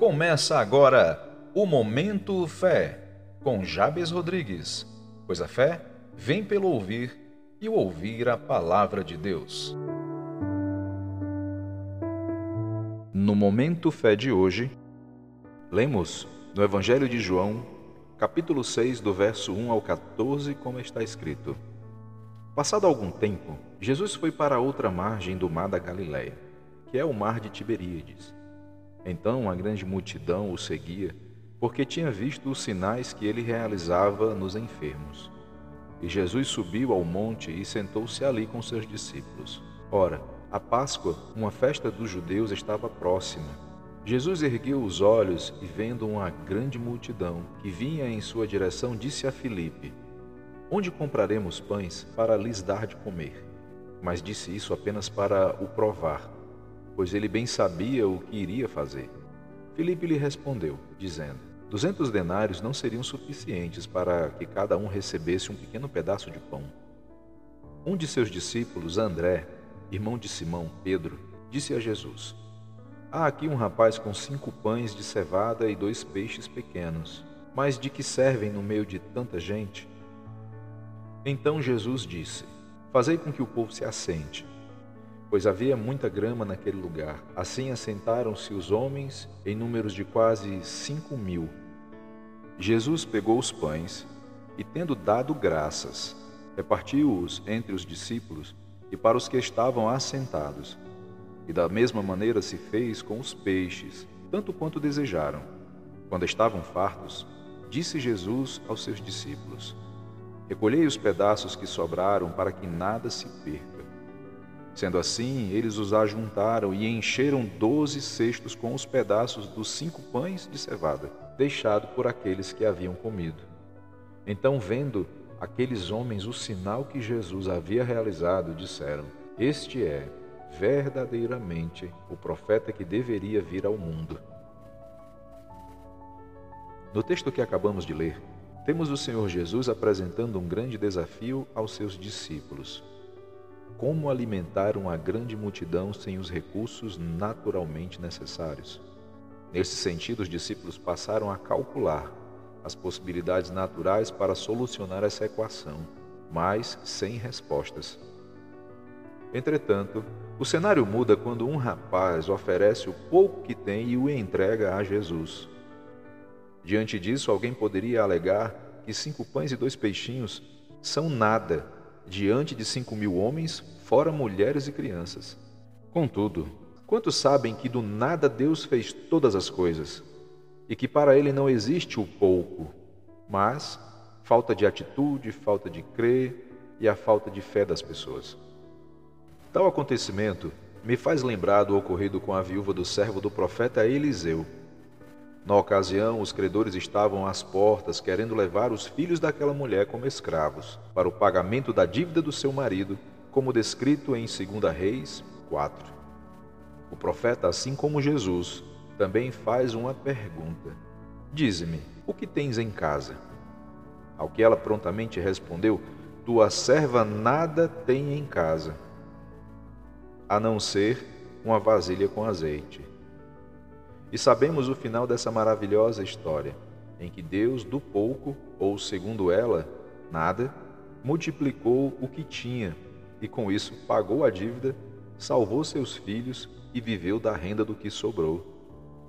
Começa agora o Momento Fé, com Jabes Rodrigues, pois a fé vem pelo ouvir e ouvir a palavra de Deus. No Momento Fé de hoje, lemos no Evangelho de João, capítulo 6, do verso 1 ao 14, como está escrito. Passado algum tempo, Jesus foi para outra margem do mar da Galiléia, que é o mar de Tiberíades então a grande multidão o seguia, porque tinha visto os sinais que ele realizava nos enfermos. E Jesus subiu ao monte e sentou-se ali com seus discípulos. Ora, a Páscoa, uma festa dos judeus, estava próxima. Jesus ergueu os olhos e, vendo uma grande multidão que vinha em sua direção, disse a Filipe: Onde compraremos pães para lhes dar de comer? Mas disse isso apenas para o provar pois ele bem sabia o que iria fazer. Filipe lhe respondeu, dizendo: Duzentos denários não seriam suficientes para que cada um recebesse um pequeno pedaço de pão. Um de seus discípulos, André, irmão de Simão, Pedro, disse a Jesus: Há aqui um rapaz com cinco pães de cevada e dois peixes pequenos, mas de que servem no meio de tanta gente? Então Jesus disse: Fazei com que o povo se assente pois havia muita grama naquele lugar. Assim assentaram-se os homens em números de quase cinco mil. Jesus pegou os pães e, tendo dado graças, repartiu-os entre os discípulos e para os que estavam assentados. E da mesma maneira se fez com os peixes, tanto quanto desejaram. Quando estavam fartos, disse Jesus aos seus discípulos: Recolhei os pedaços que sobraram para que nada se perca. Sendo assim, eles os ajuntaram e encheram doze cestos com os pedaços dos cinco pães de cevada, deixado por aqueles que haviam comido. Então, vendo aqueles homens o sinal que Jesus havia realizado, disseram: Este é verdadeiramente o profeta que deveria vir ao mundo. No texto que acabamos de ler, temos o Senhor Jesus apresentando um grande desafio aos seus discípulos como alimentar uma grande multidão sem os recursos naturalmente necessários. Nesse sentido, os discípulos passaram a calcular as possibilidades naturais para solucionar essa equação, mas sem respostas. Entretanto, o cenário muda quando um rapaz oferece o pouco que tem e o entrega a Jesus. Diante disso, alguém poderia alegar que cinco pães e dois peixinhos são nada diante de cinco mil homens, fora mulheres e crianças. Contudo, quantos sabem que do nada Deus fez todas as coisas e que para Ele não existe o pouco, mas falta de atitude, falta de crer e a falta de fé das pessoas? Tal acontecimento me faz lembrar do ocorrido com a viúva do servo do profeta Eliseu na ocasião, os credores estavam às portas querendo levar os filhos daquela mulher como escravos para o pagamento da dívida do seu marido, como descrito em 2 Reis 4. O profeta, assim como Jesus, também faz uma pergunta: Dize-me, o que tens em casa? Ao que ela prontamente respondeu: Tua serva nada tem em casa, a não ser uma vasilha com azeite. E sabemos o final dessa maravilhosa história, em que Deus, do pouco, ou segundo ela, nada, multiplicou o que tinha e com isso pagou a dívida, salvou seus filhos e viveu da renda do que sobrou.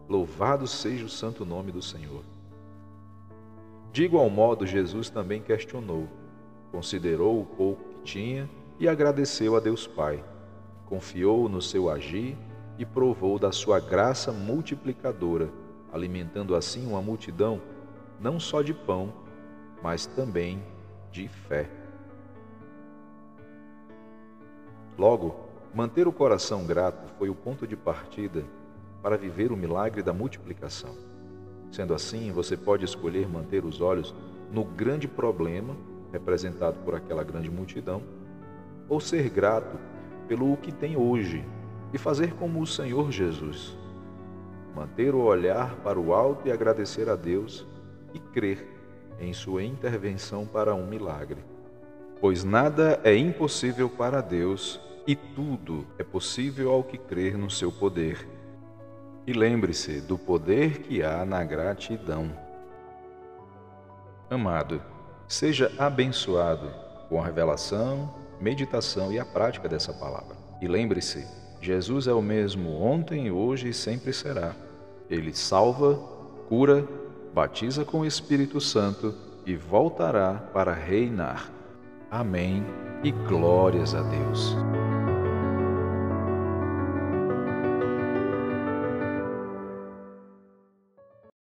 Louvado seja o santo nome do Senhor. De igual modo, Jesus também questionou, considerou o pouco que tinha e agradeceu a Deus Pai. Confiou no seu agir e provou da sua graça multiplicadora, alimentando assim uma multidão não só de pão, mas também de fé. Logo, manter o coração grato foi o ponto de partida para viver o milagre da multiplicação. Sendo assim, você pode escolher manter os olhos no grande problema representado por aquela grande multidão, ou ser grato pelo que tem hoje e fazer como o Senhor Jesus. Manter o olhar para o alto e agradecer a Deus e crer em sua intervenção para um milagre. Pois nada é impossível para Deus e tudo é possível ao que crer no seu poder. E lembre-se do poder que há na gratidão. Amado, seja abençoado com a revelação, meditação e a prática dessa palavra. E lembre-se, Jesus é o mesmo ontem, hoje e sempre será. Ele salva, cura, batiza com o Espírito Santo e voltará para reinar. Amém e glórias a Deus.